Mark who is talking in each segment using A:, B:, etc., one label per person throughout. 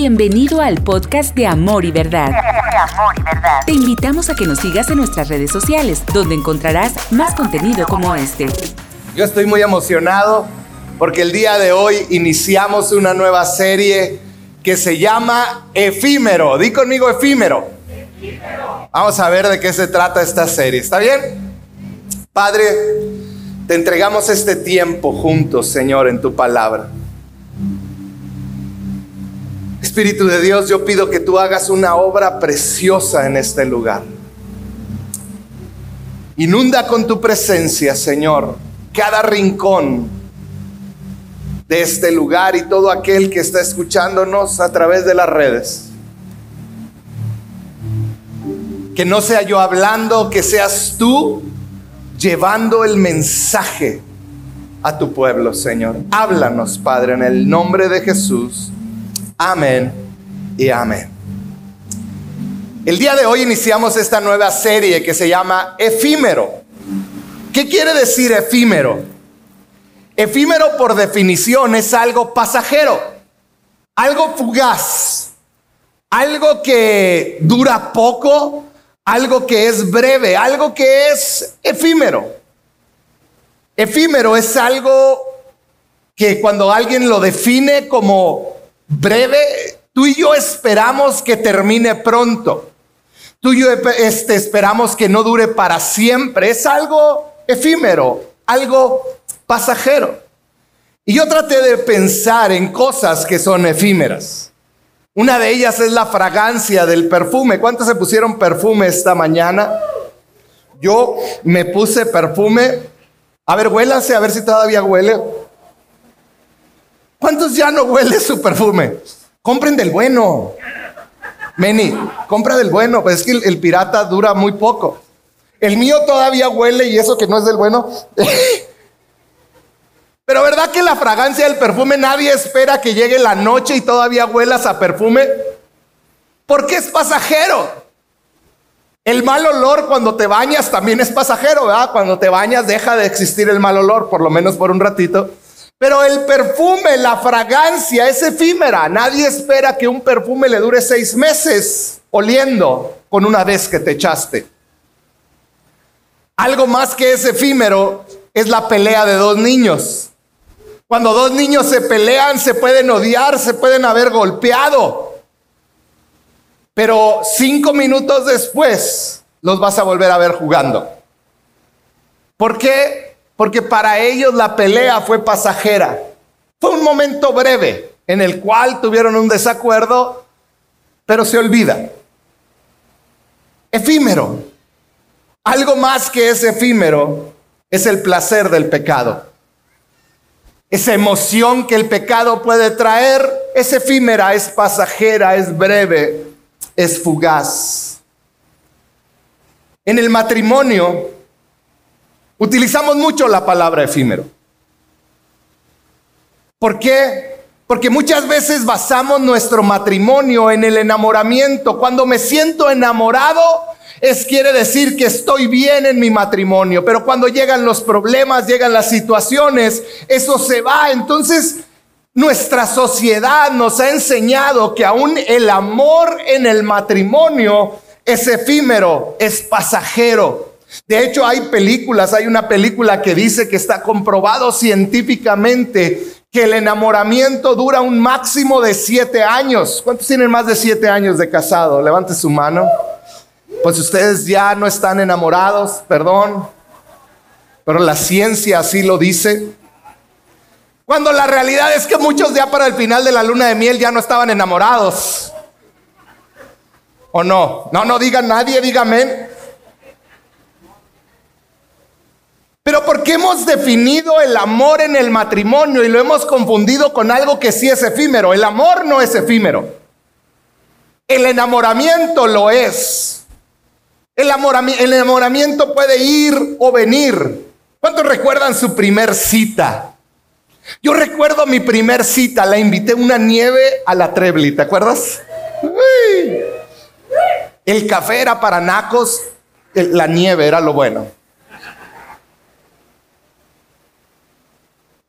A: Bienvenido al podcast de Amor y Verdad. Te invitamos a que nos sigas en nuestras redes sociales, donde encontrarás más contenido como este.
B: Yo estoy muy emocionado porque el día de hoy iniciamos una nueva serie que se llama Efímero. Di conmigo efímero. Vamos a ver de qué se trata esta serie. ¿Está bien? Padre, te entregamos este tiempo juntos, Señor, en tu palabra. Espíritu de Dios, yo pido que tú hagas una obra preciosa en este lugar. Inunda con tu presencia, Señor, cada rincón de este lugar y todo aquel que está escuchándonos a través de las redes. Que no sea yo hablando, que seas tú llevando el mensaje a tu pueblo, Señor. Háblanos, Padre, en el nombre de Jesús. Amén y amén. El día de hoy iniciamos esta nueva serie que se llama Efímero. ¿Qué quiere decir efímero? Efímero por definición es algo pasajero, algo fugaz, algo que dura poco, algo que es breve, algo que es efímero. Efímero es algo que cuando alguien lo define como breve, tú y yo esperamos que termine pronto. Tú y yo este, esperamos que no dure para siempre. Es algo efímero, algo pasajero. Y yo traté de pensar en cosas que son efímeras. Una de ellas es la fragancia del perfume. ¿Cuántos se pusieron perfume esta mañana? Yo me puse perfume. A ver, huélase, a ver si todavía huele. ¿Cuántos ya no huele su perfume? Compren del bueno. Meni, compra del bueno, pues es que el, pirata dura muy poco. El mío todavía huele y eso que no es del bueno. Pero ¿verdad que la fragancia del perfume nadie espera que llegue la noche y todavía huelas a perfume? Porque es pasajero. El mal olor cuando te bañas también es pasajero, ¿verdad? Cuando te bañas deja de existir el mal olor, por lo menos por un ratito. Pero el perfume, la fragancia es efímera. Nadie espera que un perfume le dure seis meses oliendo con una vez que te echaste. Algo más que es efímero es la pelea de dos niños. Cuando dos niños se pelean, se pueden odiar, se pueden haber golpeado. Pero cinco minutos después los vas a volver a ver jugando. ¿Por qué? Porque para ellos la pelea fue pasajera. Fue un momento breve en el cual tuvieron un desacuerdo, pero se olvida. Efímero. Algo más que es efímero es el placer del pecado. Esa emoción que el pecado puede traer es efímera, es pasajera, es breve, es fugaz. En el matrimonio, Utilizamos mucho la palabra efímero. ¿Por qué? Porque muchas veces basamos nuestro matrimonio en el enamoramiento. Cuando me siento enamorado, es quiere decir que estoy bien en mi matrimonio, pero cuando llegan los problemas, llegan las situaciones, eso se va. Entonces, nuestra sociedad nos ha enseñado que aún el amor en el matrimonio es efímero, es pasajero. De hecho, hay películas, hay una película que dice que está comprobado científicamente que el enamoramiento dura un máximo de siete años. ¿Cuántos tienen más de siete años de casado? Levante su mano. Pues ustedes ya no están enamorados, perdón, pero la ciencia así lo dice. Cuando la realidad es que muchos ya para el final de la luna de miel ya no estaban enamorados. ¿O no? No, no digan nadie, dígame. Pero porque hemos definido el amor en el matrimonio y lo hemos confundido con algo que sí es efímero. El amor no es efímero. El enamoramiento lo es. El, enamoramiento puede ir o venir. ¿Cuántos recuerdan su primer cita? Yo recuerdo mi primer cita, la invité una nieve a la Trebli, ¿te acuerdas? El café era para nacos, la nieve era lo bueno.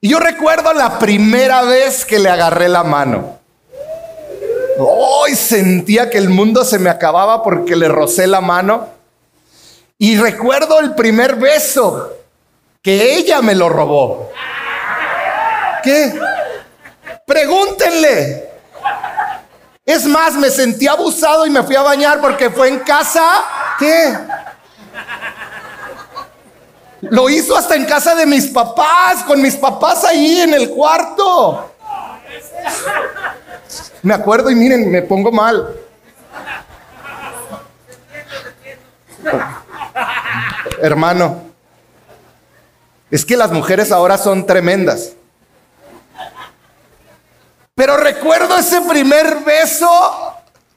B: Y yo recuerdo la primera vez que le agarré la mano. Hoy sentía que el mundo se me acababa porque le rocé la mano. Y recuerdo el primer beso que ella me lo robó. ¿Qué? Pregúntenle. Es más, me sentí abusado y me fui a bañar porque fue en casa. ¿Qué? Lo hizo hasta en casa de mis papás, con mis papás ahí en el cuarto. Me acuerdo y miren, me pongo mal. Hermano, es que las mujeres ahora son tremendas. Pero recuerdo ese primer beso,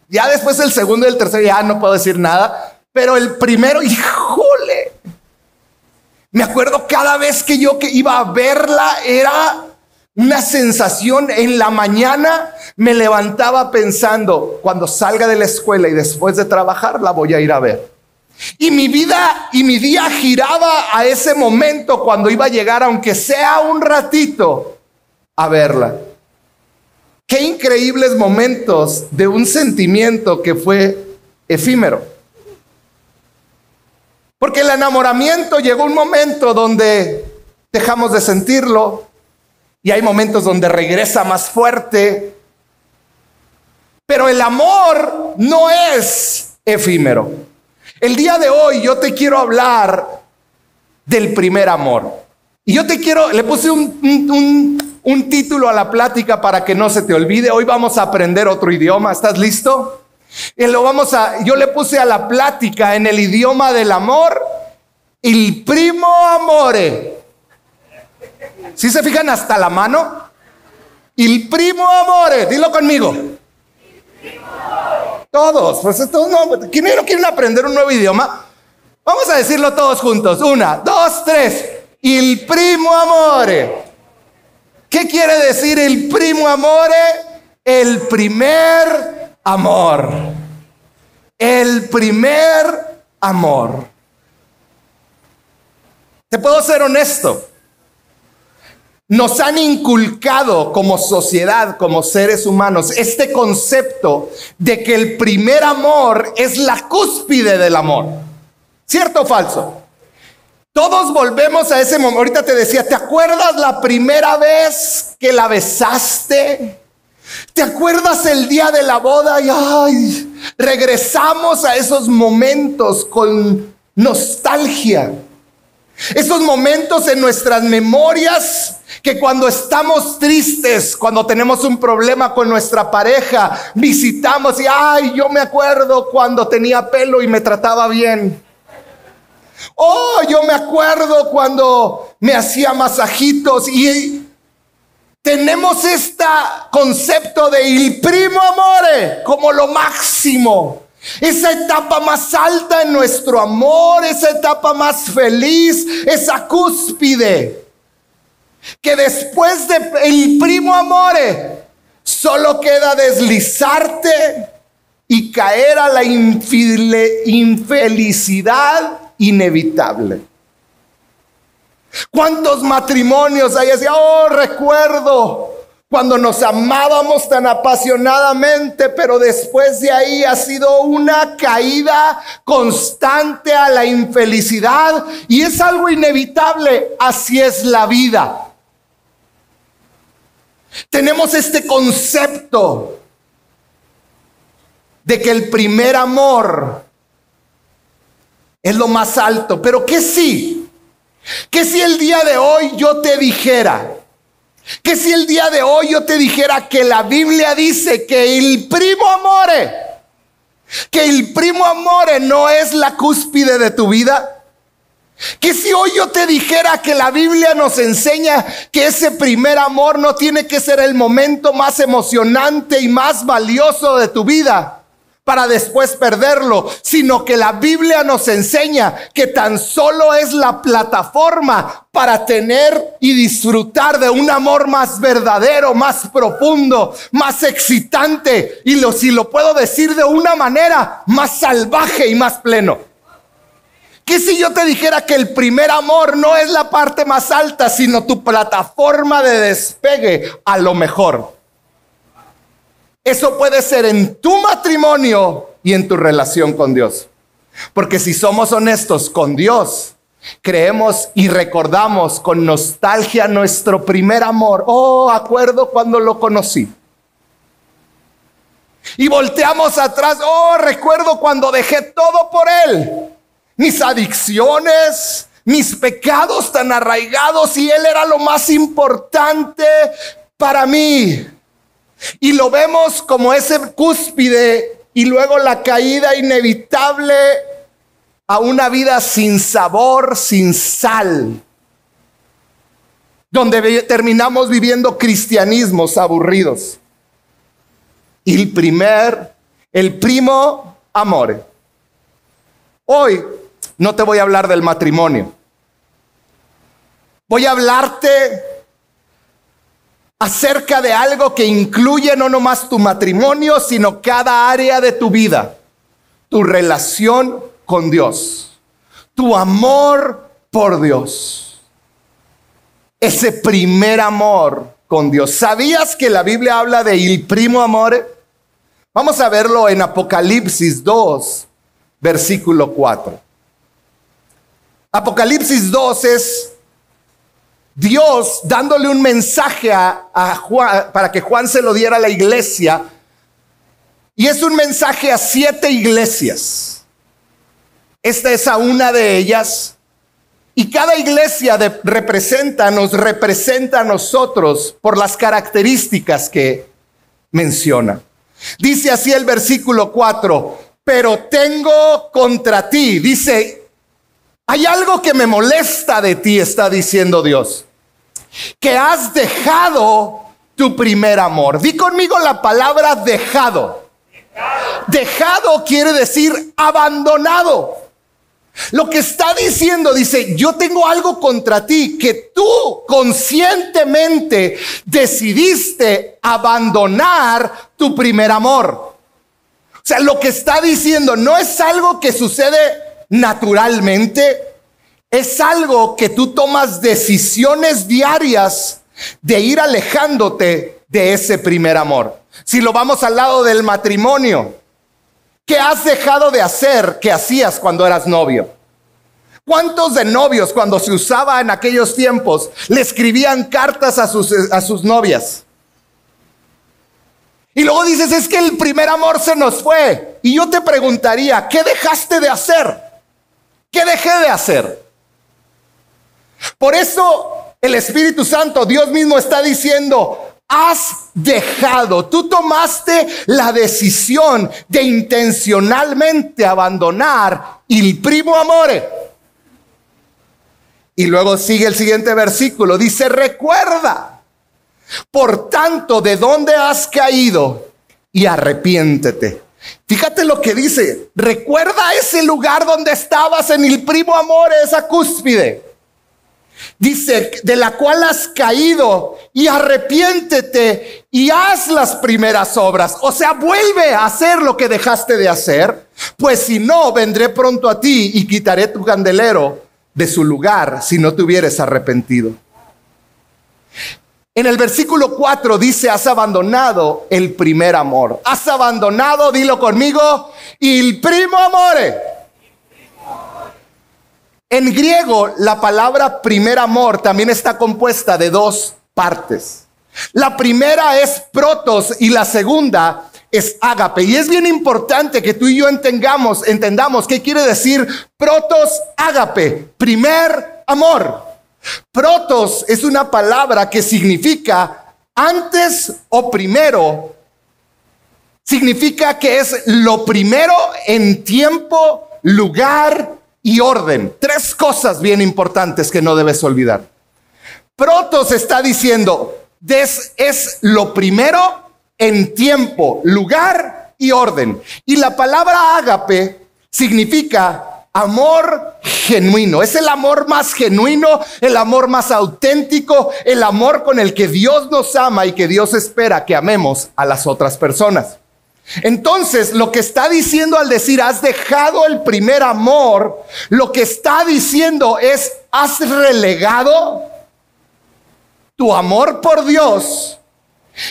B: ya después el segundo y el tercero, ya no puedo decir nada, pero el primero, híjole, me acuerdo cada vez que yo que iba a verla era una sensación en la mañana, me levantaba pensando, cuando salga de la escuela y después de trabajar, la voy a ir a ver. Y mi vida y mi día giraba a ese momento cuando iba a llegar, aunque sea un ratito, a verla. Qué increíbles momentos de un sentimiento que fue efímero. Porque el enamoramiento llegó un momento donde dejamos de sentirlo y hay momentos donde regresa más fuerte. Pero el amor no es efímero. El día de hoy yo te quiero hablar del primer amor. Y yo te quiero, le puse un, un, título a la plática para que no se te olvide. Hoy vamos a aprender otro idioma. ¿Estás listo? Y lo vamos a, yo le puse a la plática en el idioma del amor, el primo amore. Si se fijan hasta la mano? El primo amore, dilo conmigo. Todos, pues todos no, ¿quién no quieren aprender un nuevo idioma? Vamos a decirlo todos juntos. Una, dos, tres. El primo amore. ¿Qué quiere decir el primo amore? El primer amor. El primer amor. Te puedo ser honesto. Nos han inculcado como sociedad, como seres humanos, este concepto de que el primer amor es la cúspide del amor. ¿Cierto o falso? Todos volvemos a ese momento. Ahorita te decía, ¿te acuerdas la primera vez que la besaste? ¿Te acuerdas el día de la boda? Y ay, regresamos a esos momentos con nostalgia. Esos momentos en nuestras memorias que cuando estamos tristes, cuando tenemos un problema con nuestra pareja, visitamos y, ay, yo me acuerdo cuando tenía pelo y me trataba bien. Oh, yo me acuerdo cuando me hacía masajitos y tenemos este concepto de il primo amore como lo máximo. Esa etapa más alta en nuestro amor, esa etapa más feliz, esa cúspide. Que después de primo amore solo queda deslizarte y caer a la infelicidad inevitable. ¿Cuántos matrimonios hay así? Oh, recuerdo cuando nos amábamos tan apasionadamente, pero después de ahí ha sido una caída constante a la infelicidad y es algo inevitable, así es la vida. Tenemos este concepto de que el primer amor es lo más alto. Pero que si, que si el día de hoy yo te dijera, que si el día de hoy yo te dijera que la Biblia dice que el primo amore, que el primo amore no es la cúspide de tu vida. Que si hoy yo te dijera que la Biblia nos enseña que ese primer amor no tiene que ser el momento más emocionante y más valioso de tu vida para después perderlo, sino que la Biblia nos enseña que tan solo es la plataforma para tener y disfrutar de un amor más verdadero, más profundo, más excitante y lo, si lo puedo decir de una manera, más salvaje y más pleno. ¿Qué si yo te dijera que el primer amor no es la parte más alta, sino tu plataforma de despegue a lo mejor? Eso puede ser en tu matrimonio y en tu relación con Dios. Porque si somos honestos con Dios, creemos y recordamos con nostalgia nuestro primer amor. Oh, acuerdo cuando lo conocí. Y volteamos atrás, oh, recuerdo cuando dejé todo por Él. Mis adicciones, mis pecados tan arraigados y Él era lo más importante para mí. Y lo vemos como ese cúspide y luego la caída inevitable a una vida sin sabor, sin sal, donde terminamos viviendo cristianismos aburridos. El primer, el primo amor. Hoy no te voy a hablar del matrimonio. Voy a hablarte acerca de algo que incluye no nomás tu matrimonio, sino cada área de tu vida. Tu relación con Dios. Tu amor por Dios. Ese primer amor con Dios. ¿Sabías que la Biblia habla de il primo amore? Vamos a verlo en Apocalipsis 2, versículo 4. Apocalipsis 2 es Dios dándole un mensaje a, Juan para que Juan se lo diera a la iglesia. Y es un mensaje a siete iglesias. Esta es a una de ellas. Y cada iglesia representa, nos representa a nosotros por las características que menciona. Dice así el versículo 4, pero tengo contra ti, dice hay algo que me molesta de ti, está diciendo Dios. Que has dejado tu primer amor. Di conmigo la palabra dejado. Dejado, quiere decir abandonado. Lo que está diciendo dice, yo tengo algo contra ti que tú conscientemente decidiste abandonar tu primer amor. O sea, lo que está diciendo no es algo que sucede naturalmente, es algo que tú tomas decisiones diarias de ir alejándote de ese primer amor. Si lo vamos al lado del matrimonio, ¿qué has dejado de hacer que hacías cuando eras novio? ¿Cuántos de novios cuando se usaba en aquellos tiempos le escribían cartas a sus, a sus novias? Y luego dices, es que el primer amor se nos fue. Y yo te preguntaría, ¿qué dejaste de hacer? ¿Qué dejé de hacer? Por eso el Espíritu Santo, Dios mismo está diciendo, has dejado, tú tomaste la decisión de intencionalmente abandonar el primo amore. Y luego sigue el siguiente versículo, dice, recuerda, por tanto, de dónde has caído y arrepiéntete. Fíjate lo que dice. Recuerda ese lugar donde estabas en el primo amor, esa cúspide. Dice, de la cual has caído y arrepiéntete y haz las primeras obras. O sea, vuelve a hacer lo que dejaste de hacer, pues si no, vendré pronto a ti y quitaré tu candelero de su lugar si no te hubieras arrepentido. En el versículo 4 dice, has abandonado el primer amor. Has abandonado, dilo conmigo, el primo amore. En griego, la palabra primer amor también está compuesta de dos partes. La primera es protos y la segunda es ágape. Y es bien importante que tú y yo entendamos, entendamos qué quiere decir protos ágape, primer amor. Protos es una palabra que significa antes o primero. Significa que es lo primero en tiempo, lugar y orden. Tres cosas bien importantes que no debes olvidar. Protos está diciendo, es, lo primero en tiempo, lugar y orden. Y la palabra ágape significa amor genuino. Es el amor más genuino, el amor más auténtico, el amor con el que Dios nos ama y que Dios espera que amemos a las otras personas. Entonces, lo que está diciendo al decir, has dejado el primer amor, lo que está diciendo es, has relegado tu amor por Dios,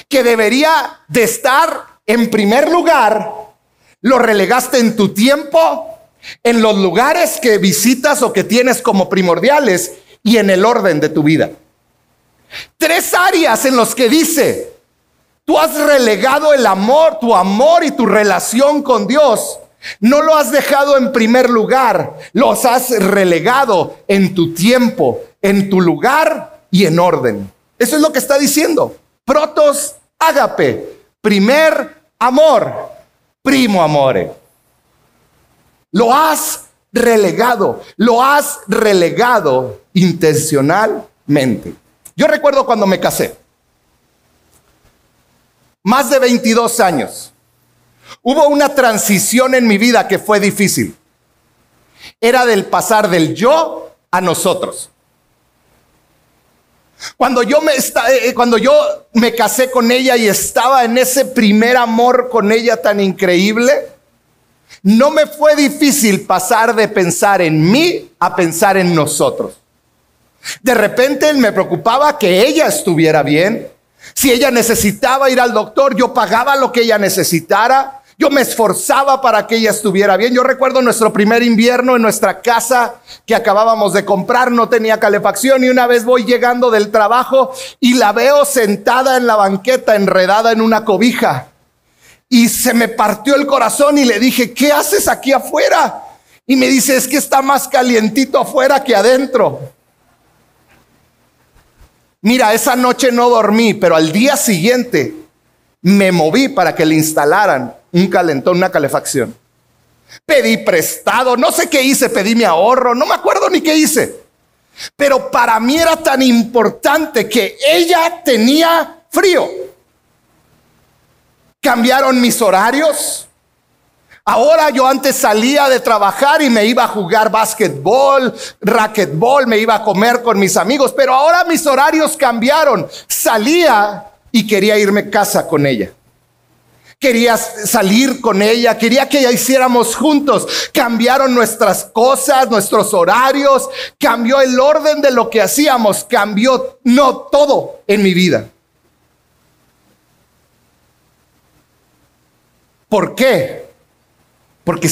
B: que debería de estar en primer lugar, lo relegaste en tu tiempo, en los lugares que visitas o que tienes como primordiales y en el orden de tu vida. Tres áreas en los que dice, tú has relegado el amor, tu amor y tu relación con Dios. No lo has dejado en primer lugar, los has relegado en tu tiempo, en tu lugar y en orden. Eso es lo que está diciendo. Protos ágape, primer amor, primo amore. Lo has relegado, lo has relegado intencionalmente. Yo recuerdo cuando me casé, más de 22 años, hubo una transición en mi vida que fue difícil. Era del pasar del yo a nosotros. Cuando yo me, eh, cuando yo me casé con ella y estaba en ese primer amor con ella tan increíble, no me fue difícil pasar de pensar en mí a pensar en nosotros. De repente me preocupaba que ella estuviera bien. Si ella necesitaba ir al doctor, yo pagaba lo que ella necesitara. Yo me esforzaba para que ella estuviera bien. Yo recuerdo nuestro primer invierno en nuestra casa que acabábamos de comprar, no tenía calefacción y una vez voy llegando del trabajo y la veo sentada en la banqueta enredada en una cobija. Y se me partió el corazón y le dije, ¿qué haces aquí afuera? Y me dice, es que está más calientito afuera que adentro. Mira, esa noche no dormí, pero al día siguiente me moví para que le instalaran un calentón, una calefacción. Pedí prestado, no sé qué hice, pedí mi ahorro, no me acuerdo ni qué hice. Pero para mí era tan importante que ella tenía frío. Cambiaron mis horarios. Ahora yo antes salía de trabajar y me iba a jugar básquetbol, racquetbol, me iba a comer con mis amigos, pero ahora mis horarios cambiaron. Salía y quería irme a casa con ella. Quería salir con ella, quería que ya hiciéramos juntos. Cambiaron nuestras cosas, nuestros horarios, cambió el orden de lo que hacíamos, cambió no todo en mi vida. ¿Por qué? Porque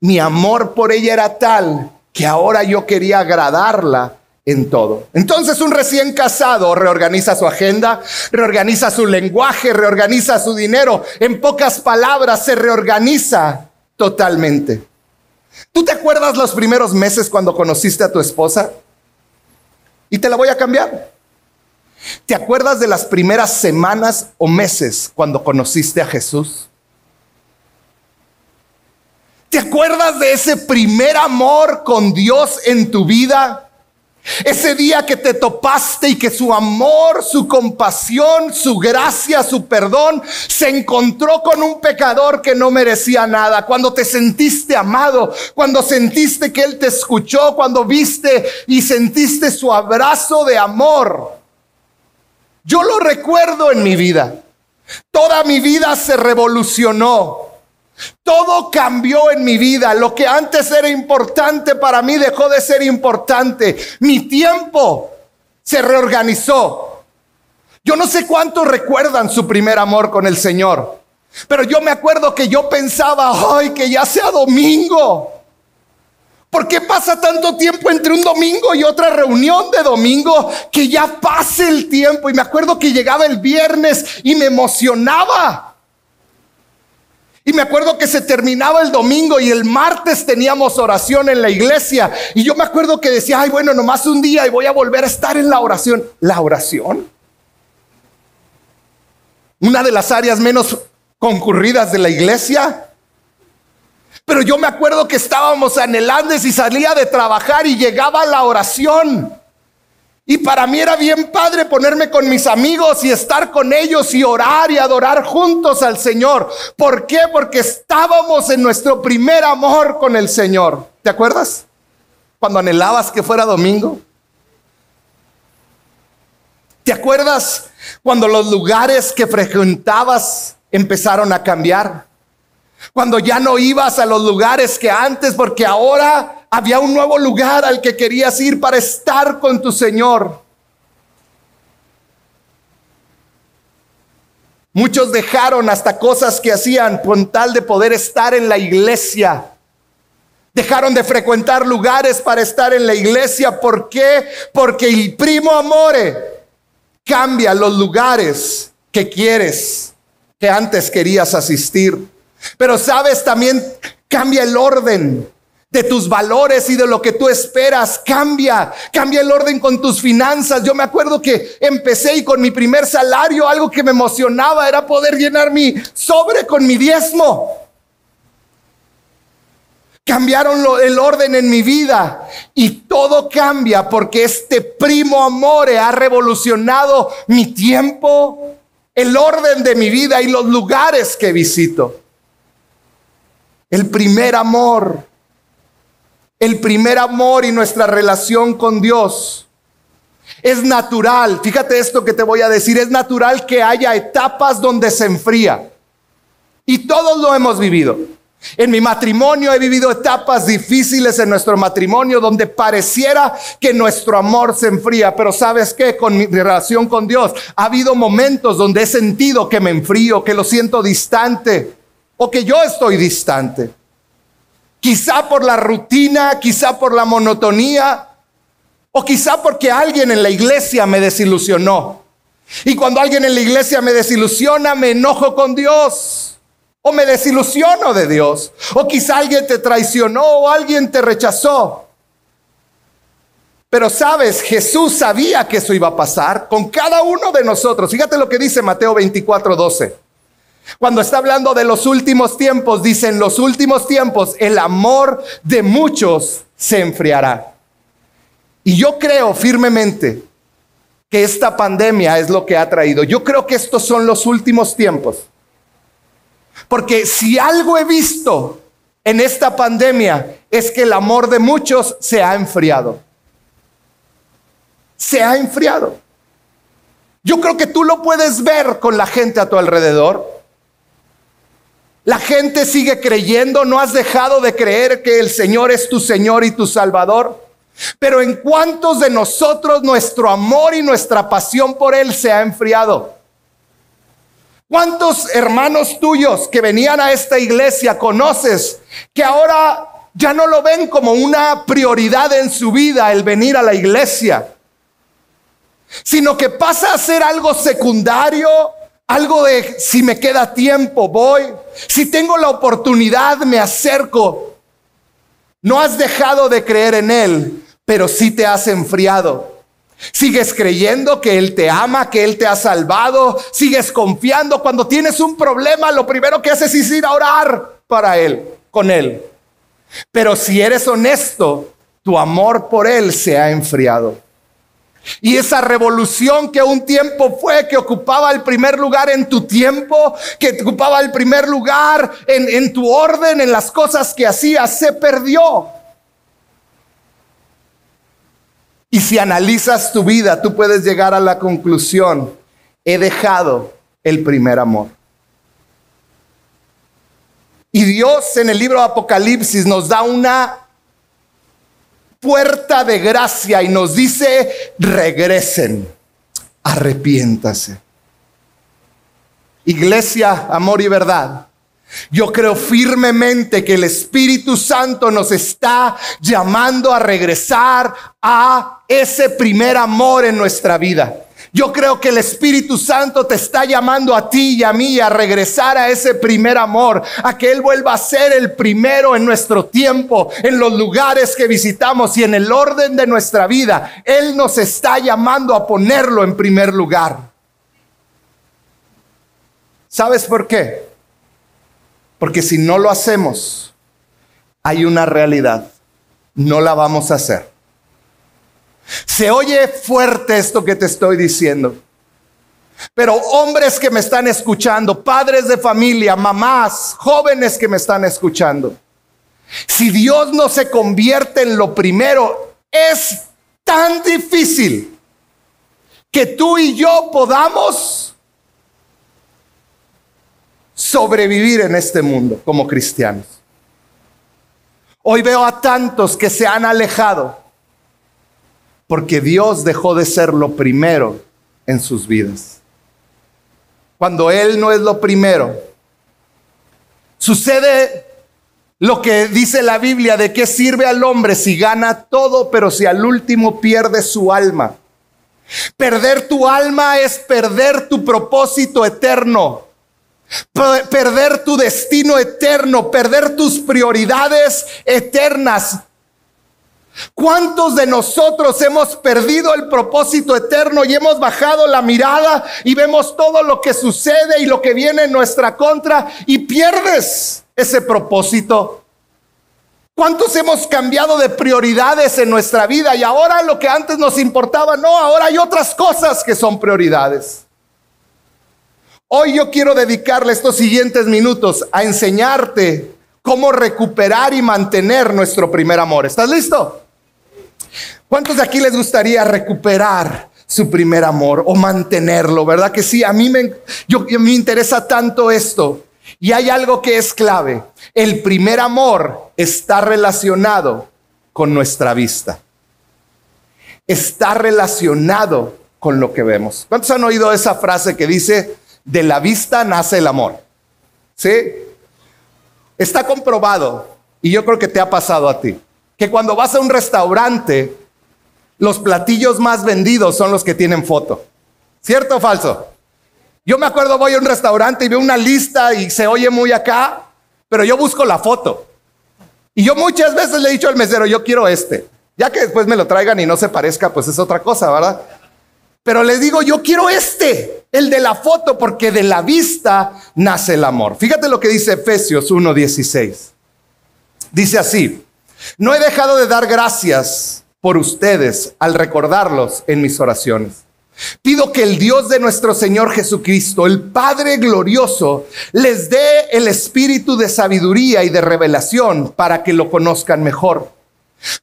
B: mi amor por ella era tal que ahora yo quería agradarla en todo. Entonces un recién casado reorganiza su agenda, reorganiza su lenguaje, reorganiza su dinero. En pocas palabras, se reorganiza totalmente. ¿Tú te acuerdas los primeros meses cuando conociste a tu esposa? Y te la voy a cambiar. ¿Te acuerdas de las primeras semanas o meses cuando conociste a Jesús? ¿Te acuerdas de ese primer amor con Dios en tu vida? Ese día que te topaste y que su amor, su compasión, su gracia, su perdón se encontró con un pecador que no merecía nada. Cuando te sentiste amado, cuando sentiste que Él te escuchó, cuando viste y sentiste su abrazo de amor. Yo lo recuerdo en mi vida. Toda mi vida se revolucionó. Todo cambió en mi vida. Lo que antes era importante para mí dejó de ser importante. Mi tiempo se reorganizó. Yo no sé cuántos recuerdan su primer amor con el Señor. Pero yo me acuerdo que yo pensaba, ay, que ya sea domingo. ¿Por qué pasa tanto tiempo entre un domingo y otra reunión de domingo? Que ya pase el tiempo. Y me acuerdo que llegaba el viernes y me emocionaba. Y me acuerdo que se terminaba el domingo y el martes teníamos oración en la iglesia. Y yo me acuerdo que decía, ay, bueno, nomás un día y voy a volver a estar en la oración. ¿La oración? Una de las áreas menos concurridas de la iglesia. Pero yo me acuerdo que estábamos anhelando y salía de trabajar y llegaba la oración. Y para mí era bien padre ponerme con mis amigos y estar con ellos y orar y adorar juntos al Señor. ¿Por qué? Porque estábamos en nuestro primer amor con el Señor. ¿Te acuerdas? Cuando anhelabas que fuera domingo. ¿Te acuerdas cuando los lugares que frecuentabas empezaron a cambiar? Cuando ya no ibas a los lugares que antes, porque ahora había un nuevo lugar al que querías ir para estar con tu Señor. Muchos dejaron hasta cosas que hacían con tal de poder estar en la iglesia. Dejaron de frecuentar lugares para estar en la iglesia. ¿Por qué? Porque el primo amore cambia los lugares que quieres, que antes querías asistir. Pero sabes, también cambia el orden de tus valores y de lo que tú esperas. Cambia, cambia el orden con tus finanzas. Yo me acuerdo que empecé y con mi primer salario algo que me emocionaba era poder llenar mi sobre con mi diezmo. Cambiaron el orden en mi vida y todo cambia porque este primo amore ha revolucionado mi tiempo, el orden de mi vida y los lugares que visito. El primer amor el primer amor y nuestra relación con Dios. Es natural, fíjate esto que te voy a decir, es natural que haya etapas donde se enfría. Y todos lo hemos vivido. En mi matrimonio he vivido etapas difíciles en nuestro matrimonio donde pareciera que nuestro amor se enfría, pero sabes qué, con mi relación con Dios ha habido momentos donde he sentido que me enfrío, que lo siento distante o que yo estoy distante. Quizá por la rutina, quizá por la monotonía, o quizá porque alguien en la iglesia me desilusionó. Y cuando alguien en la iglesia me desilusiona, me enojo con Dios. O me desilusiono de Dios. O quizá alguien te traicionó o alguien te rechazó. Pero sabes, Jesús sabía que eso iba a pasar con cada uno de nosotros. Fíjate lo que dice Mateo 24, 12. Cuando está hablando de los últimos tiempos, dice, en los últimos tiempos el amor de muchos se enfriará. Y yo creo firmemente que esta pandemia es lo que ha traído. Yo creo que estos son los últimos tiempos. Porque si algo he visto en esta pandemia es que el amor de muchos se ha enfriado. Se ha enfriado. Yo creo que tú lo puedes ver con la gente a tu alrededor. La gente sigue creyendo, no has dejado de creer que el Señor es tu Señor y tu Salvador. Pero en cuántos de nosotros nuestro amor y nuestra pasión por Él se ha enfriado. ¿Cuántos hermanos tuyos que venían a esta iglesia conoces que ahora ya no lo ven como una prioridad en su vida el venir a la iglesia? Sino que pasa a ser algo secundario, algo de si me queda tiempo, voy. Si tengo la oportunidad, me acerco. No has dejado de creer en Él, pero sí te has enfriado. Sigues creyendo que Él te ama, que Él te ha salvado. Sigues confiando. Cuando tienes un problema, lo primero que haces es ir a orar para Él, con Él. Pero si eres honesto, tu amor por Él se ha enfriado. Y esa revolución que un tiempo fue, que ocupaba el primer lugar en tu tiempo, que ocupaba el primer lugar en, tu orden, en las cosas que hacías, se perdió. Y si analizas tu vida, tú puedes llegar a la conclusión, he dejado el primer amor. Y Dios en el libro de Apocalipsis nos da una puerta de gracia y nos dice, regresen, arrepiéntase. Iglesia, amor y verdad. Yo creo firmemente que el Espíritu Santo nos está llamando a regresar a ese primer amor en nuestra vida. Yo creo que el Espíritu Santo te está llamando a ti y a mí a regresar a ese primer amor, a que Él vuelva a ser el primero en nuestro tiempo, en los lugares que visitamos y en el orden de nuestra vida. Él nos está llamando a ponerlo en primer lugar. ¿Sabes por qué? Porque si no lo hacemos, hay una realidad. No la vamos a hacer. Se oye fuerte esto que te estoy diciendo. Pero hombres que me están escuchando, padres de familia, mamás, jóvenes que me están escuchando, si Dios no se convierte en lo primero, es tan difícil que tú y yo podamos sobrevivir en este mundo como cristianos. Hoy veo a tantos que se han alejado porque Dios dejó de ser lo primero en sus vidas. cuando Él no es lo primero. Sucede lo que dice la Biblia de qué sirve al hombre si gana todo, pero si al último pierde su alma. Perder tu alma es perder tu propósito eterno. Perder tu destino eterno, perder tus prioridades eternas. ¿Cuántos de nosotros hemos perdido el propósito eterno y hemos bajado la mirada y vemos todo lo que sucede y lo que viene en nuestra contra y pierdes ese propósito? ¿Cuántos hemos cambiado de prioridades en nuestra vida y ahora lo que antes nos importaba, no, ahora hay otras cosas que son prioridades? Hoy yo quiero dedicarle estos siguientes minutos a enseñarte cómo recuperar y mantener nuestro primer amor. ¿Estás listo? ¿Cuántos de aquí les gustaría recuperar su primer amor o mantenerlo? ¿Verdad que sí? A mí me, me interesa tanto esto. Y hay algo que es clave. El primer amor está relacionado con nuestra vista. Está relacionado con lo que vemos. ¿Cuántos han oído esa frase que dice, de la vista nace el amor. ¿Sí? Está comprobado, y yo creo que te ha pasado a ti, que cuando vas a un restaurante, los platillos más vendidos son los que tienen foto. ¿Cierto o falso? Yo me acuerdo, voy a un restaurante y veo una lista y se oye muy acá, pero yo busco la foto. Y yo muchas veces le he dicho al mesero, yo quiero este. Ya que después me lo traigan y no se parezca, pues es otra cosa, ¿verdad? Pero les digo, yo quiero este, el de la foto, porque de la vista nace el amor. Fíjate lo que dice Efesios 1:16. Dice así, no he dejado de dar gracias por ustedes al recordarlos en mis oraciones. Pido que el Dios de nuestro Señor Jesucristo, el Padre glorioso, les dé el espíritu de sabiduría y de revelación para que lo conozcan mejor.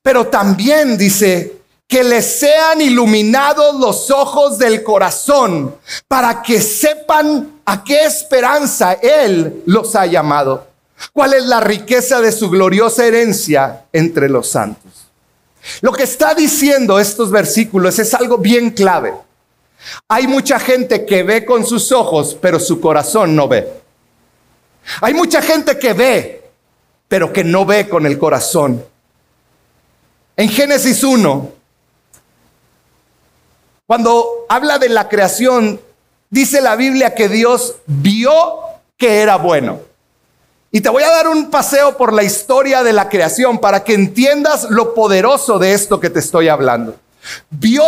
B: Pero también dice, que les sean iluminados los ojos del corazón para que sepan a qué esperanza Él los ha llamado. ¿Cuál es la riqueza de su gloriosa herencia entre los santos? Lo que está diciendo estos versículos es algo bien clave. Hay mucha gente que ve con sus ojos, pero su corazón no ve. Hay mucha gente que ve, pero que no ve con el corazón. En Génesis 1, cuando habla de la creación, dice la Biblia que Dios vio que era bueno. Y te voy a dar un paseo por la historia de la creación para que entiendas lo poderoso de esto que te estoy hablando. Vio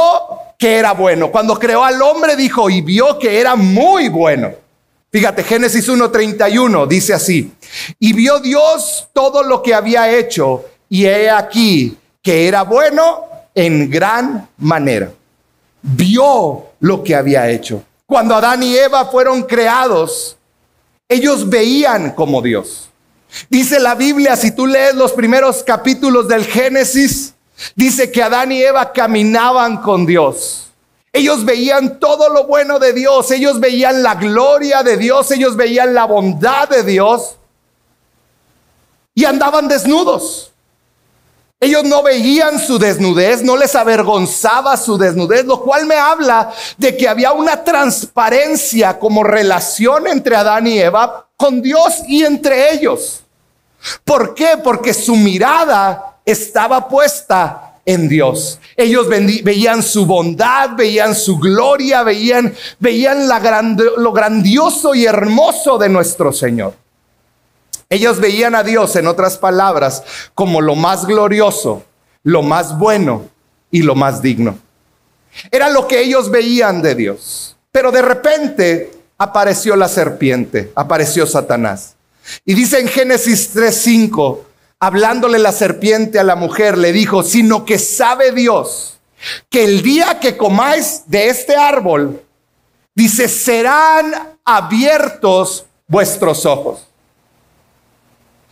B: que era bueno. Cuando creó al hombre dijo y vio que era muy bueno. Fíjate, Génesis 1.31 dice así, y vio Dios todo lo que había hecho y he aquí que era bueno en gran manera vio lo que había hecho. Cuando Adán y Eva fueron creados, ellos veían como Dios. Dice la Biblia, si tú lees los primeros capítulos del Génesis, dice que Adán y Eva caminaban con Dios. Ellos veían todo lo bueno de Dios, ellos veían la gloria de Dios, ellos veían la bondad de Dios y andaban desnudos. Ellos no veían su desnudez, no les avergonzaba su desnudez, lo cual me habla de que había una transparencia como relación entre Adán y Eva con Dios y entre ellos. ¿Por qué? Porque su mirada estaba puesta en Dios. Ellos veían su bondad, veían su gloria, veían, veían lo grandioso y hermoso de nuestro Señor. Ellos veían a Dios, en otras palabras, como lo más glorioso, lo más bueno y lo más digno. Era lo que ellos veían de Dios. Pero de repente apareció la serpiente, apareció Satanás. Y dice en Génesis 3:5, hablándole la serpiente a la mujer, le dijo, sino que sabe Dios que el día que comáis de este árbol, dice, serán abiertos vuestros ojos.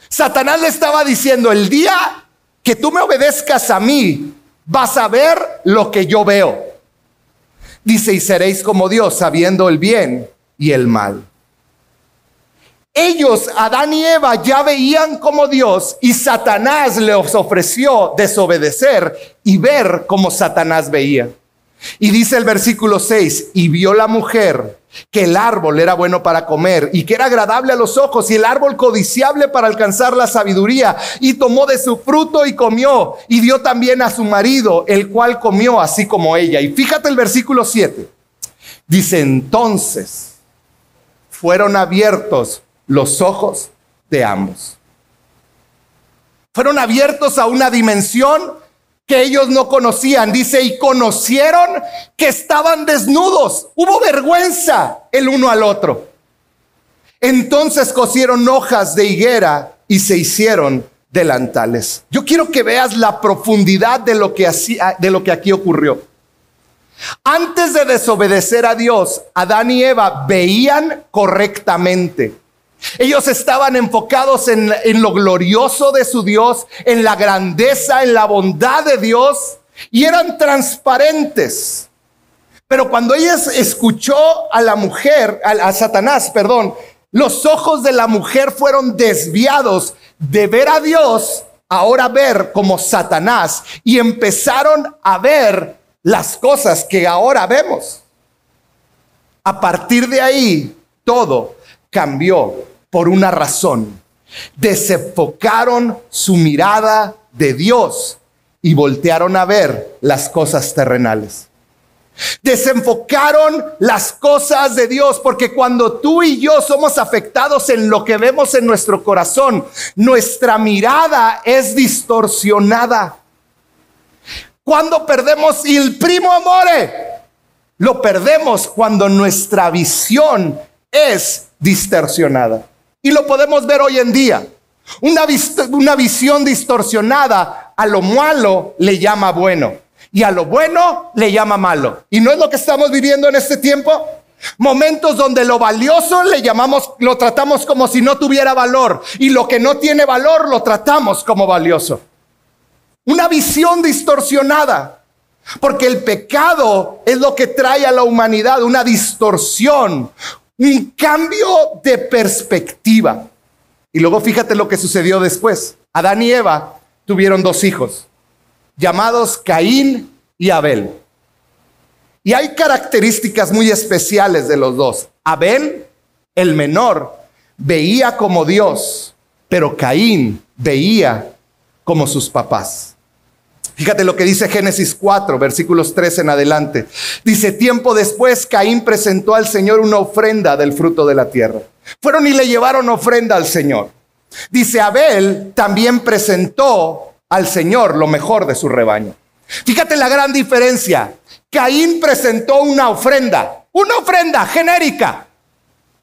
B: Satanás le estaba diciendo, el día que tú me obedezcas a mí, vas a ver lo que yo veo. Dice, y seréis como Dios, sabiendo el bien y el mal. Ellos, Adán y Eva, ya veían como Dios y Satanás les ofreció desobedecer y ver como Satanás veía. Y dice el versículo 6, y vio la mujer que el árbol era bueno para comer y que era agradable a los ojos y el árbol codiciable para alcanzar la sabiduría y tomó de su fruto y comió y dio también a su marido, el cual comió así como ella. Y fíjate el versículo 7. Dice entonces fueron abiertos los ojos de ambos. Fueron abiertos a una dimensión que ellos no conocían. Dice, y conocieron que estaban desnudos. Hubo vergüenza el uno al otro. Entonces cosieron hojas de higuera y se hicieron delantales. Yo quiero que veas la profundidad de lo que, de lo que aquí ocurrió. Antes de desobedecer a Dios, Adán y Eva veían correctamente. Ellos estaban enfocados en, lo glorioso de su Dios, en la grandeza, en la bondad de Dios y eran transparentes. Pero cuando ella escuchó a la mujer, a, Satanás, perdón, los ojos de la mujer fueron desviados de ver a Dios, ahora ver como Satanás y empezaron a ver las cosas que ahora vemos. A partir de ahí, todo cambió por una razón. Desenfocaron su mirada de Dios y voltearon a ver las cosas terrenales. Desenfocaron las cosas de Dios, porque cuando tú y yo somos afectados en lo que vemos en nuestro corazón, nuestra mirada es distorsionada. Cuando perdemos el primo amore, lo perdemos cuando nuestra visión es distorsionada. Y lo podemos ver hoy en día. Una, una visión distorsionada a lo malo le llama bueno y a lo bueno le llama malo. ¿Y no es lo que estamos viviendo en este tiempo? Momentos donde lo valioso le llamamos, lo tratamos como si no tuviera valor y lo que no tiene valor lo tratamos como valioso. Una visión distorsionada. Porque el pecado es lo que trae a la humanidad una distorsión, un cambio de perspectiva. Y luego fíjate lo que sucedió después. Adán y Eva tuvieron dos hijos, llamados Caín y Abel. Y hay características muy especiales de los dos. Abel, el menor, veía como Dios, pero Caín veía como sus papás. Fíjate lo que dice Génesis 4, versículos 3 en adelante. Dice, tiempo después Caín presentó al Señor una ofrenda del fruto de la tierra. Fueron y le llevaron ofrenda al Señor. Dice, Abel también presentó al Señor lo mejor de su rebaño. Fíjate la gran diferencia. Caín presentó una ofrenda, una ofrenda genérica,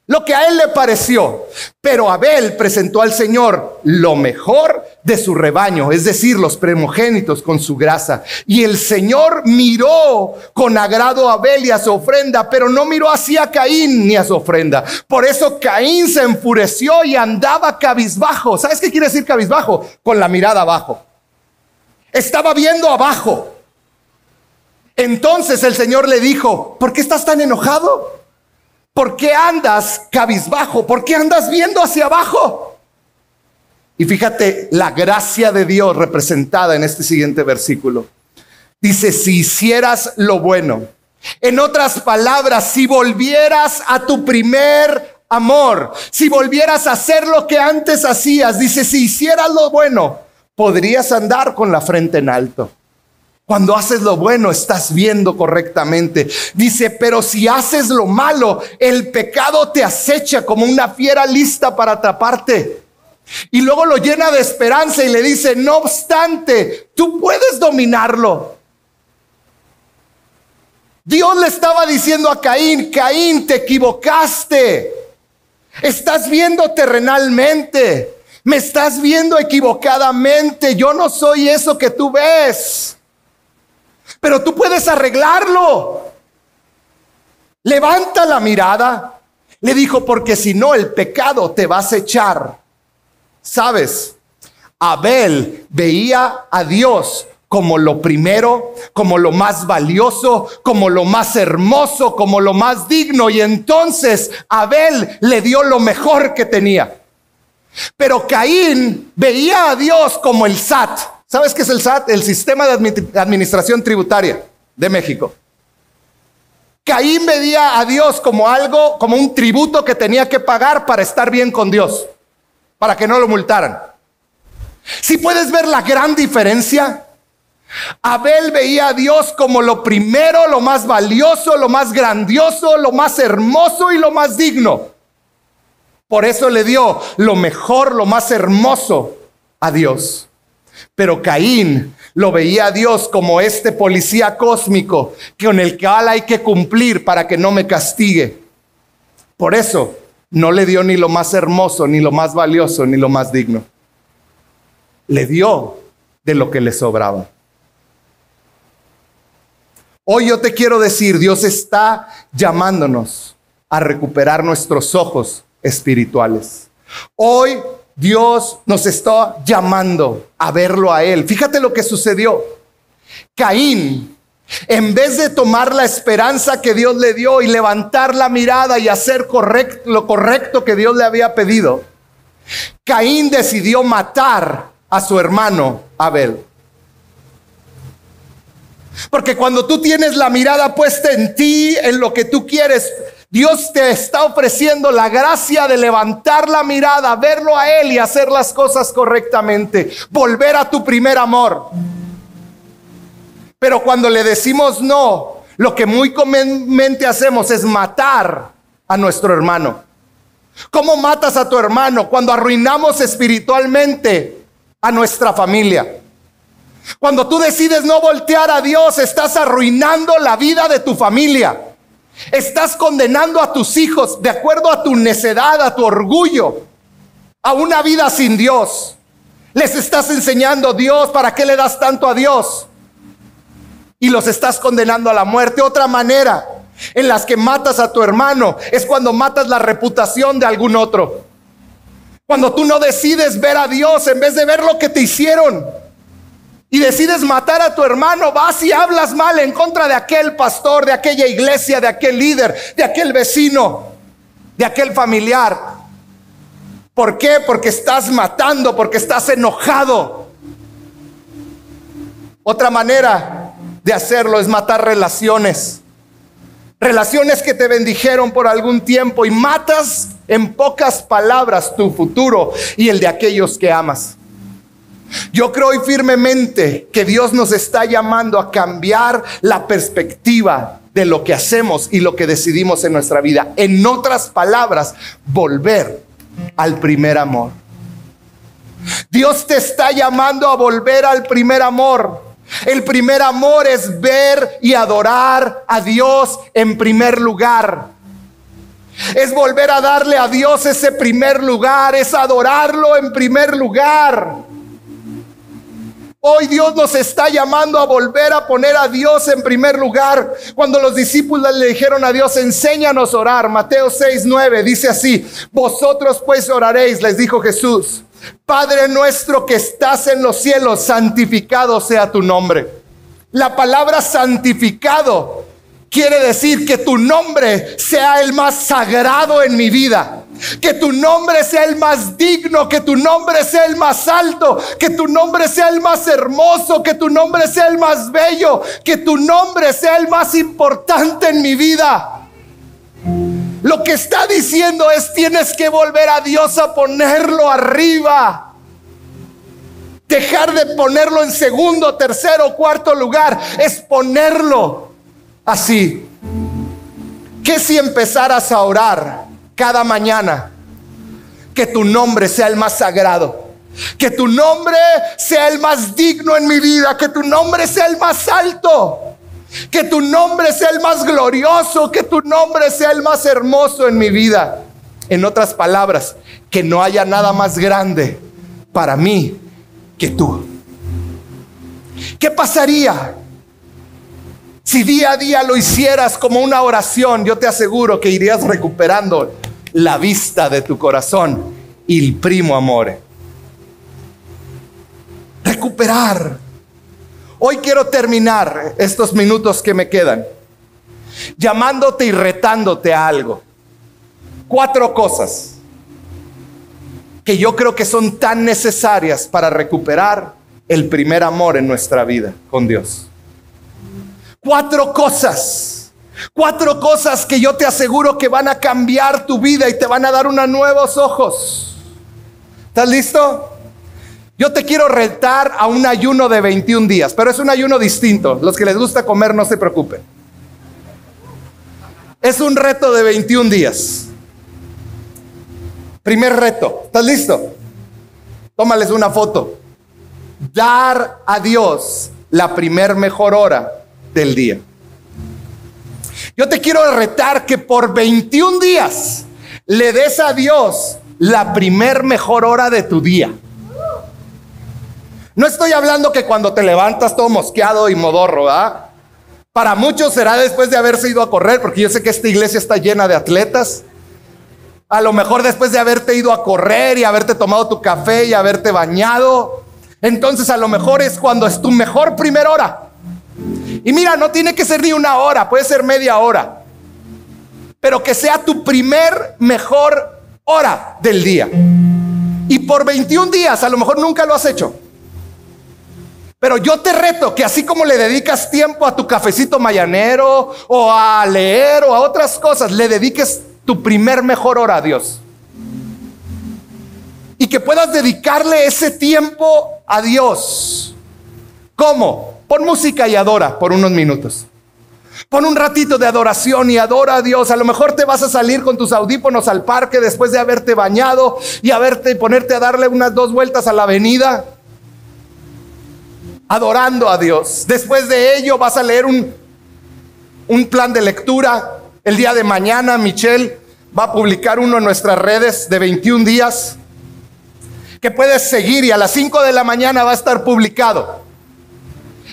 B: lo que a él le pareció. Pero Abel presentó al Señor lo mejor de su rebaño, es decir, los primogénitos con su grasa. Y el Señor miró con agrado a Abel y a su ofrenda, pero no miró así a Caín ni a su ofrenda. Por eso Caín se enfureció y andaba cabizbajo. ¿Sabes qué quiere decir cabizbajo? Con la mirada abajo. Estaba viendo abajo. Entonces el Señor le dijo, ¿por qué estás tan enojado? ¿Por qué andas cabizbajo? ¿Por qué andas viendo hacia abajo? Y fíjate la gracia de Dios representada en este siguiente versículo. Dice, si hicieras lo bueno, en otras palabras, si volvieras a tu primer amor, si volvieras a hacer lo que antes hacías, dice, si hicieras lo bueno, podrías andar con la frente en alto. Cuando haces lo bueno, estás viendo correctamente. Dice, pero si haces lo malo, el pecado te acecha como una fiera lista para atraparte. Y luego lo llena de esperanza y le dice, no obstante, tú puedes dominarlo. Dios le estaba diciendo a Caín, Caín, te equivocaste. Estás viendo terrenalmente. Me estás viendo equivocadamente. Yo no soy eso que tú ves pero tú puedes arreglarlo. Levanta la mirada. Le dijo, porque si no, el pecado te va a acechar. ¿Sabes? Abel veía a Dios como lo primero, como lo más valioso, como lo más hermoso, como lo más digno. Y entonces Abel le dio lo mejor que tenía. Pero Caín veía a Dios como el SAT. ¿Sabes qué es el SAT? El Sistema de Administración Tributaria de México. Caín veía a Dios como algo, como un tributo que tenía que pagar para estar bien con Dios, para que no lo multaran. Si puedes ver la gran diferencia, Abel veía a Dios como lo primero, lo más valioso, lo más grandioso, lo más hermoso y lo más digno. Por eso le dio lo mejor, lo más hermoso a Dios. Pero Caín lo veía a Dios como este policía cósmico con el que hay que cumplir para que no me castigue. Por eso no le dio ni lo más hermoso, ni lo más valioso, ni lo más digno. Le dio de lo que le sobraba. Hoy yo te quiero decir, Dios está llamándonos a recuperar nuestros ojos espirituales. Hoy Dios nos está llamando a verlo a Él. Fíjate lo que sucedió. Caín, en vez de tomar la esperanza que Dios le dio y levantar la mirada y hacer lo correcto que Dios le había pedido, Caín decidió matar a su hermano Abel. Porque cuando tú tienes la mirada puesta en ti, en lo que tú quieres, Dios te está ofreciendo la gracia de levantar la mirada, verlo a Él y hacer las cosas correctamente. Volver a tu primer amor. Pero cuando le decimos no, lo que muy comúnmente hacemos es matar a nuestro hermano. ¿Cómo matas a tu hermano? Cuando arruinamos espiritualmente a nuestra familia. Cuando tú decides no voltear a Dios, estás arruinando la vida de tu familia. Estás condenando a tus hijos de acuerdo a tu necedad, a tu orgullo, a una vida sin Dios. Les estás enseñando Dios, ¿para qué le das tanto a Dios? Y los estás condenando a la muerte. Otra manera en las que matas a tu hermano es cuando matas la reputación de algún otro. Cuando tú no decides ver a Dios en vez de ver lo que te hicieron y decides matar a tu hermano, vas y hablas mal en contra de aquel pastor, de aquella iglesia, de aquel líder, de aquel vecino, de aquel familiar. ¿Por qué? Porque estás matando, porque estás enojado. Otra manera de hacerlo es matar relaciones. Relaciones que te bendijeron por algún tiempo y matas en pocas palabras tu futuro y el de aquellos que amas. Yo creo firmemente que Dios nos está llamando a cambiar la perspectiva de lo que hacemos y lo que decidimos en nuestra vida. En otras palabras, volver al primer amor. Dios te está llamando a volver al primer amor. El primer amor es ver y adorar a Dios en primer lugar. Es volver a darle a Dios ese primer lugar, es adorarlo en primer lugar. Hoy Dios nos está llamando a volver a poner a Dios en primer lugar. Cuando los discípulos le dijeron a Dios, enséñanos a orar. Mateo 6, 9 dice así, vosotros pues oraréis, les dijo Jesús. Padre nuestro que estás en los cielos, santificado sea tu nombre. La palabra santificado quiere decir que tu nombre sea el más sagrado en mi vida. Que tu nombre sea el más digno, que tu nombre sea el más alto, que tu nombre sea el más hermoso, que tu nombre sea el más bello, que tu nombre sea el más importante en mi vida. Lo que está diciendo es tienes que volver a Dios a ponerlo arriba. Dejar de ponerlo en segundo, tercero, cuarto lugar, es ponerlo así. Que si empezaras a orar cada mañana. Que tu nombre sea el más sagrado. Que tu nombre sea el más digno en mi vida. Que tu nombre sea el más alto. Que tu nombre sea el más glorioso. Que tu nombre sea el más hermoso en mi vida. En otras palabras, que no haya nada más grande para mí que tú. ¿Qué pasaría si día a día lo hicieras como una oración? Yo te aseguro que irías recuperando la vista de tu corazón, el primo amor. Recuperar. Hoy quiero terminar estos minutos que me quedan llamándote y retándote a algo. Cuatro cosas que yo creo que son tan necesarias para recuperar el primer amor en nuestra vida con Dios. Cuatro cosas Cuatro cosas que yo te aseguro que van a cambiar tu vida y te van a dar unos nuevos ojos. ¿Estás listo? Yo te quiero retar a un ayuno de 21 días, pero es un ayuno distinto. Los que les gusta comer no se preocupen. Es un reto de 21 días. Primer reto. ¿Estás listo? Tómales una foto. Dar a Dios la primer mejor hora del día. Yo te quiero retar que por 21 días le des a Dios la primer mejor hora de tu día. No estoy hablando que cuando te levantas todo mosqueado y modorro, ¿ah? Para muchos será después de haberse ido a correr, porque yo sé que esta iglesia está llena de atletas. A lo mejor después de haberte ido a correr y haberte tomado tu café y haberte bañado. Entonces a lo mejor es cuando es tu mejor primera hora. Y mira, no tiene que ser ni una hora, puede ser media hora. Pero que sea tu primer mejor hora del día. Y por 21 días, a lo mejor nunca lo has hecho. Pero yo te reto que así como le dedicas tiempo a tu cafecito mayanero o a leer o a otras cosas, le dediques tu primer mejor hora a Dios. Y que puedas dedicarle ese tiempo a Dios. ¿Cómo? Pon música y adora por unos minutos. Pon un ratito de adoración y adora a Dios. A lo mejor te vas a salir con tus audífonos al parque después de haberte bañado y haberte ponerte a darle unas dos vueltas a la avenida adorando a Dios. Después de ello vas a leer un, un plan de lectura. El día de mañana Michelle va a publicar uno en nuestras redes de 21 días que puedes seguir y a las 5 de la mañana va a estar publicado.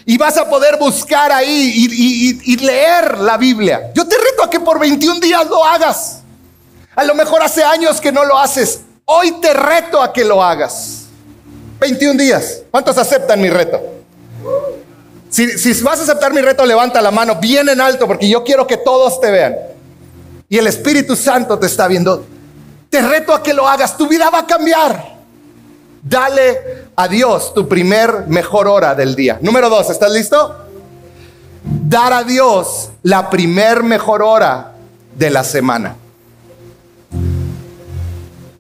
B: Y vas a poder buscar ahí y, leer la Biblia. Yo te reto a que por 21 días lo hagas. A lo mejor hace años que no lo haces. Hoy te reto a que lo hagas. 21 días. ¿Cuántos aceptan mi reto? Si, vas a aceptar mi reto, levanta la mano bien en alto porque yo quiero que todos te vean. Y el Espíritu Santo te está viendo. Te reto a que lo hagas. Tu vida va a cambiar. Dale a Dios tu primer mejor hora del día. Número dos, ¿estás listo? Dar a Dios la primer mejor hora de la semana.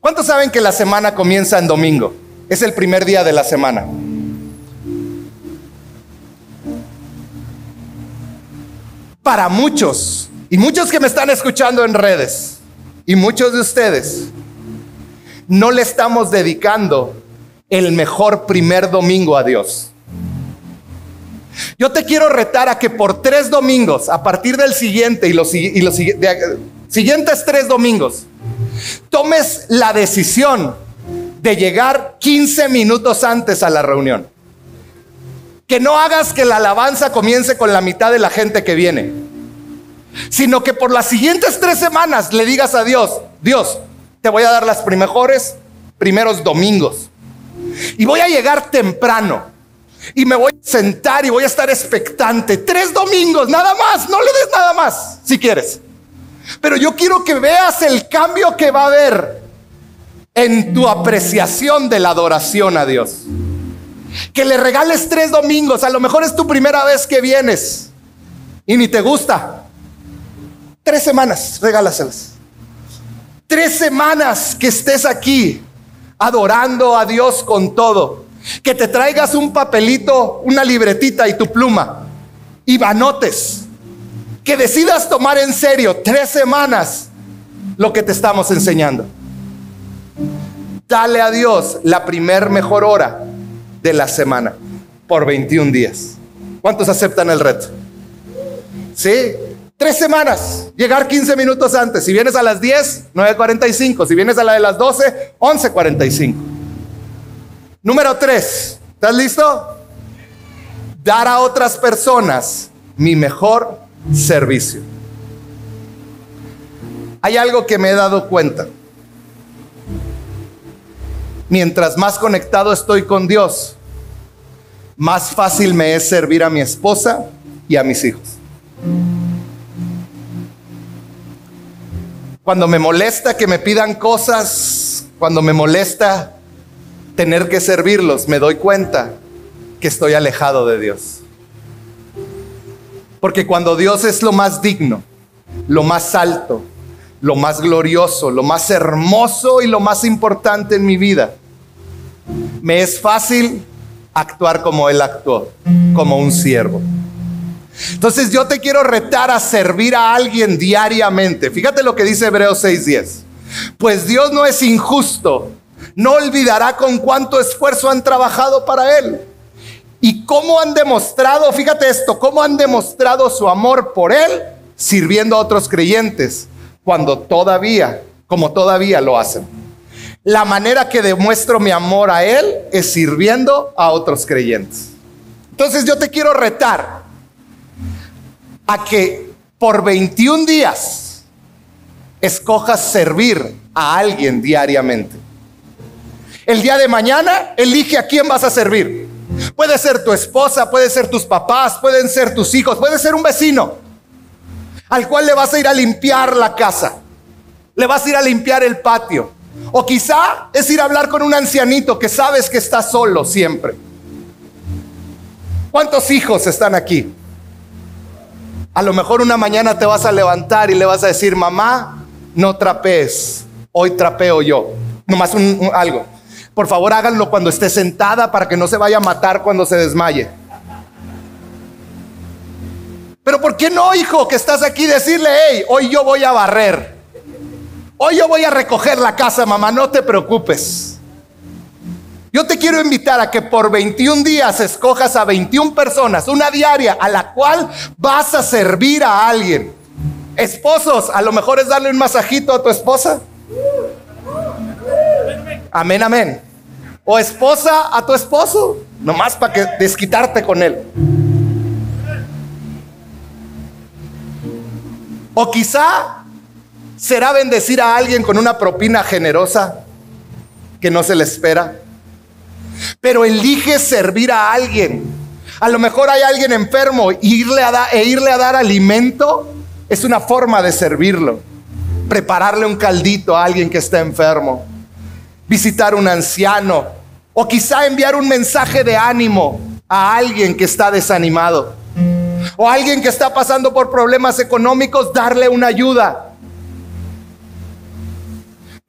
B: ¿Cuántos saben que la semana comienza en domingo? Es el primer día de la semana. para muchos, y muchos que me están escuchando en redes, y muchos de ustedes, no le estamos dedicando el mejor primer domingo a Dios. Yo te quiero retar a que por tres domingos, a partir del siguiente y los, siguientes tres domingos, tomes la decisión de llegar 15 minutos antes a la reunión. Que no hagas que la alabanza comience con la mitad de la gente que viene, sino que por las siguientes tres semanas le digas a Dios, Dios, te voy a dar las mejores primeros domingos. Y voy a llegar temprano. Y me voy a sentar y voy a estar expectante. Tres domingos, nada más. No le des nada más, si quieres. Pero yo quiero que veas el cambio que va a haber en tu apreciación de la adoración a Dios. Que le regales tres domingos. A lo mejor es tu primera vez que vienes y ni te gusta. Tres semanas, regálaselas. Tres semanas que estés aquí adorando a Dios con todo. Que te traigas un papelito, una libretita y tu pluma. Y vanotes. Que decidas tomar en serio tres semanas lo que te estamos enseñando. Dale a Dios la primer mejor hora de la semana por 21 días. ¿Cuántos aceptan el reto? ¿Sí? Tres semanas, llegar 15 minutos antes. Si vienes a las 10, 9.45. Si vienes a la de las 12, 11.45. Número 3, ¿estás listo? Dar a otras personas mi mejor servicio. Hay algo que me he dado cuenta mientras más conectado estoy con Dios, más fácil me es servir a mi esposa y a mis hijos. Cuando me molesta que me pidan cosas, cuando me molesta tener que servirlos, me doy cuenta que estoy alejado de Dios. Porque cuando Dios es lo más digno, lo más alto, lo más glorioso, lo más hermoso y lo más importante en mi vida. Me es fácil actuar como Él actuó, como un siervo. Entonces yo te quiero retar a servir a alguien diariamente. Fíjate lo que dice Hebreos 6:10. Pues Dios no es injusto, no olvidará con cuánto esfuerzo han trabajado para Él. Y cómo han demostrado, fíjate esto, cómo han demostrado su amor por Él sirviendo a otros creyentes, cuando todavía, como todavía lo hacen. La manera que demuestro mi amor a Él es sirviendo a otros creyentes. Entonces yo te quiero retar a que por 21 días escojas servir a alguien diariamente. El día de mañana elige a quién vas a servir. Puede ser tu esposa, puede ser tus papás, pueden ser tus hijos, puede ser un vecino al cual le vas a ir a limpiar la casa, le vas a ir a limpiar el patio. O quizá es ir a hablar con un ancianito que sabes que está solo siempre. ¿Cuántos hijos están aquí? A lo mejor una mañana te vas a levantar y le vas a decir, mamá, no trapees, hoy trapeo yo. Nomás un, algo. Por favor háganlo cuando esté sentada para que no se vaya a matar cuando se desmaye. Pero ¿por qué no, hijo, que estás aquí, decirle, hey, hoy yo voy a barrer? Hoy yo voy a recoger la casa, mamá, no te preocupes. Yo te quiero invitar a que por 21 días escojas a 21 personas, una diaria, a la cual vas a servir a alguien. Esposos, a lo mejor es darle un masajito a tu esposa. Amén, amén. O esposa a tu esposo, nomás para que desquitarte con él. O quizá será bendecir a alguien con una propina generosa que no se le espera. Pero elige servir a alguien. A lo mejor hay alguien enfermo irle a e irle a dar alimento es una forma de servirlo. Prepararle un caldito a alguien que está enfermo. Visitar un anciano. O quizá enviar un mensaje de ánimo a alguien que está desanimado o alguien que está pasando por problemas económicos, darle una ayuda.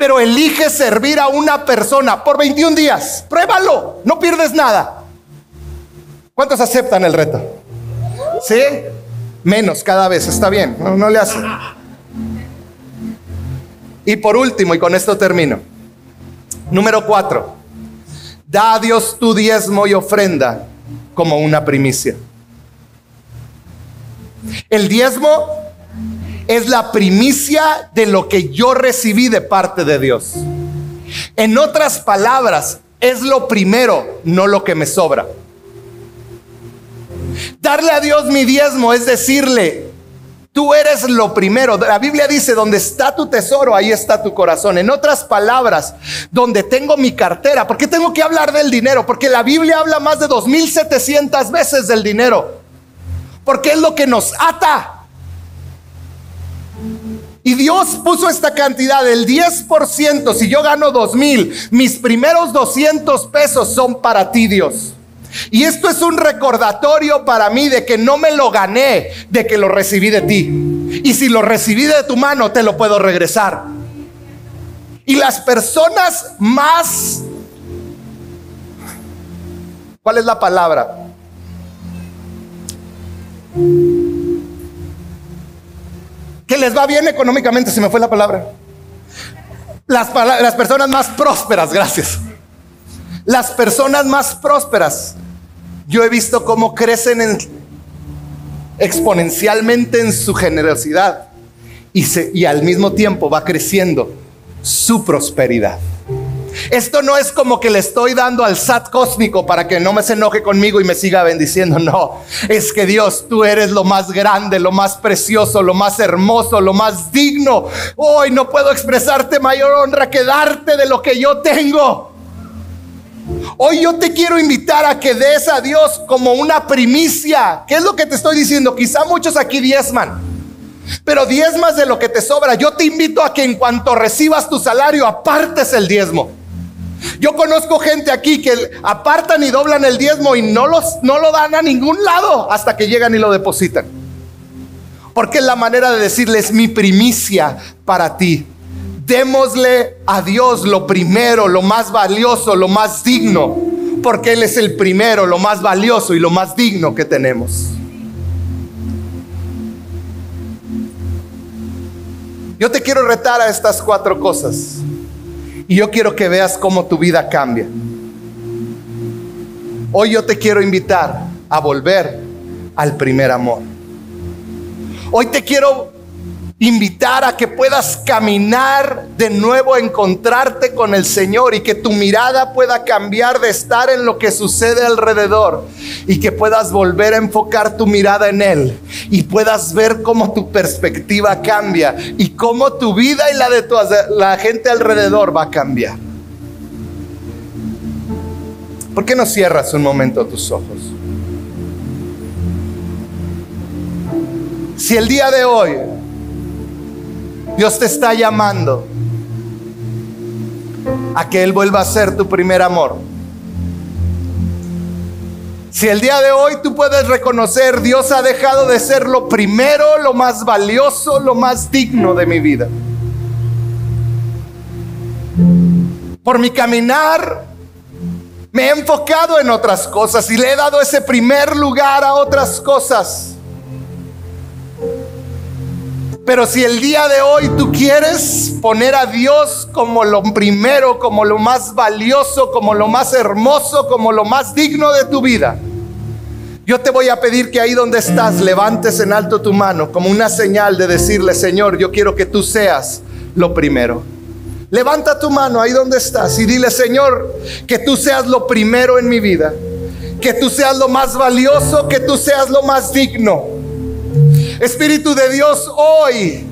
B: Pero elige servir a una persona por 21 días. Pruébalo, no pierdes nada. ¿Cuántos aceptan el reto? ¿Sí? Menos cada vez, está bien, no, le hace. Y por último, y con esto termino. Número cuatro, da a Dios tu diezmo y ofrenda como una primicia. El diezmo es la primicia de lo que yo recibí de parte de Dios. En otras palabras, es lo primero, no lo que me sobra. Darle a Dios mi diezmo es decirle, tú eres lo primero. La Biblia dice, donde está tu tesoro, ahí está tu corazón. En otras palabras, donde tengo mi cartera. ¿Por qué tengo que hablar del dinero? Porque la Biblia habla más de 2.700 veces del dinero porque es lo que nos ata. Y Dios puso esta cantidad, el 10%, si yo gano dos mil, mis primeros 200 pesos son para ti, Dios. Y esto es un recordatorio para mí de que no me lo gané, de que lo recibí de ti. Y si lo recibí de tu mano, te lo puedo regresar. Y las personas más... ¿Cuál es la palabra? Que les va bien económicamente, se me fue la palabra. Las, personas más prósperas, gracias. Las personas más prósperas, yo he visto cómo crecen exponencialmente en su generosidad y, y al mismo tiempo va creciendo su prosperidad. Esto no es como que le estoy dando al SAT cósmico para que no me se enoje conmigo y me siga bendiciendo. No, es que Dios, tú eres lo más grande, lo más precioso, lo más hermoso, lo más digno. Hoy no puedo expresarte mayor honra que darte de lo que yo tengo. Hoy yo te quiero invitar a que des a Dios como una primicia. ¿Qué es lo que te estoy diciendo? Quizá muchos aquí diezman. Pero diezmas de lo que te sobra. Yo te invito a que en cuanto recibas tu salario apartes el diezmo. Yo conozco gente aquí que apartan y doblan el diezmo y no, los, no lo dan a ningún lado hasta que llegan y lo depositan. Porque es la manera de decirles mi primicia para ti. Démosle a Dios lo primero, lo más valioso, lo más digno, porque Él es el primero, lo más valioso y lo más digno que tenemos. Yo te quiero retar a estas cuatro cosas y yo quiero que veas cómo tu vida cambia. Hoy yo te quiero invitar a volver al primer amor. Hoy te quiero invitar a que puedas caminar de nuevo, encontrarte con el Señor y que tu mirada pueda cambiar de estar en lo que sucede alrededor y que puedas volver a enfocar tu mirada en Él y puedas ver cómo tu perspectiva cambia y cómo tu vida y la de la gente alrededor va a cambiar. ¿Por qué no cierras un momento tus ojos? Si el día de hoy Dios te está llamando a que Él vuelva a ser tu primer amor. Si el día de hoy tú puedes reconocer, Dios ha dejado de ser lo primero, lo más valioso, lo más digno de mi vida. Por mi caminar, me he enfocado en otras cosas y le he dado ese primer lugar a otras cosas. Pero si el día de hoy tú quieres poner a Dios como lo primero, como lo más valioso, como lo más hermoso, como lo más digno de tu vida, yo te voy a pedir que ahí donde estás levantes en alto tu mano como una señal de decirle, Señor, yo quiero que tú seas lo primero. Levanta tu mano ahí donde estás y dile, Señor, que tú seas lo primero en mi vida, que tú seas lo más valioso, que tú seas lo más digno. Espíritu de Dios, hoy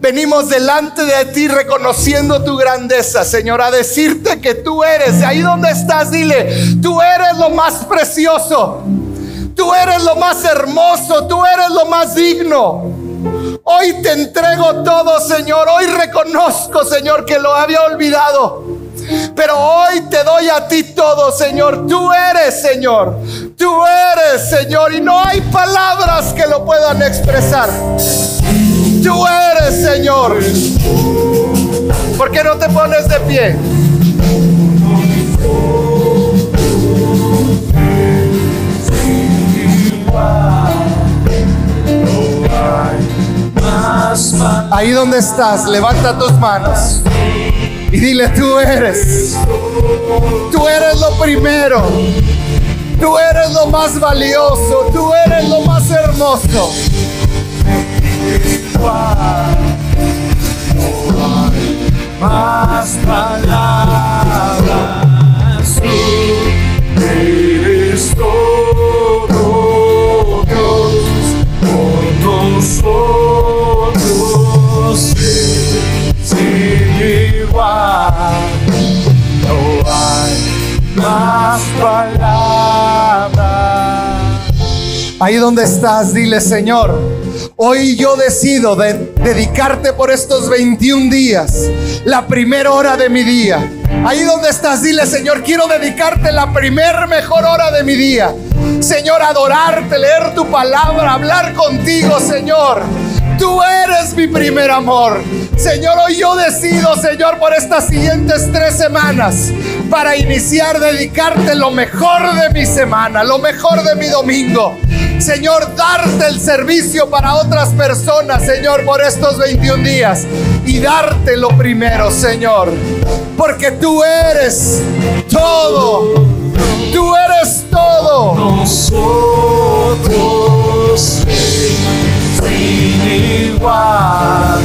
B: venimos delante de ti reconociendo tu grandeza, Señor, a decirte que tú eres, ahí donde estás, dile, tú eres lo más precioso, tú eres lo más hermoso, tú eres lo más digno. Hoy te entrego todo, Señor. Hoy reconozco, Señor, que lo había olvidado. Pero hoy te doy a ti todo, Señor. Tú eres, Señor. Tú eres, Señor. Y no hay palabras que lo puedan expresar. Tú eres, Señor. ¿Por qué no te pones de pie? Ahí donde estás, levanta tus manos y dile, tú eres, tú eres lo primero, tú eres lo más valioso, tú eres lo más hermoso. Más palabras, tú eres todo Dios por nosotros. Ahí donde estás, dile Señor, hoy yo decido de dedicarte por estos 21 días, la primera hora de mi día. Ahí donde estás, dile Señor, quiero dedicarte la primer mejor hora de mi día. Señor, adorarte, leer tu palabra, hablar contigo, Señor. Tú eres mi primer amor. Señor, hoy yo decido, Señor, por estas siguientes tres semanas, para iniciar, dedicarte lo mejor de mi semana, lo mejor de mi domingo. Señor, darte el servicio para otras personas, Señor, por estos 21 días. Y darte lo primero, Señor. Porque tú eres todo. Tú eres todo. Nosotros igual.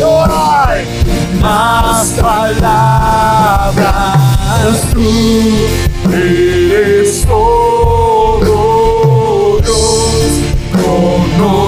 B: No hay más palabras. Tú eres todo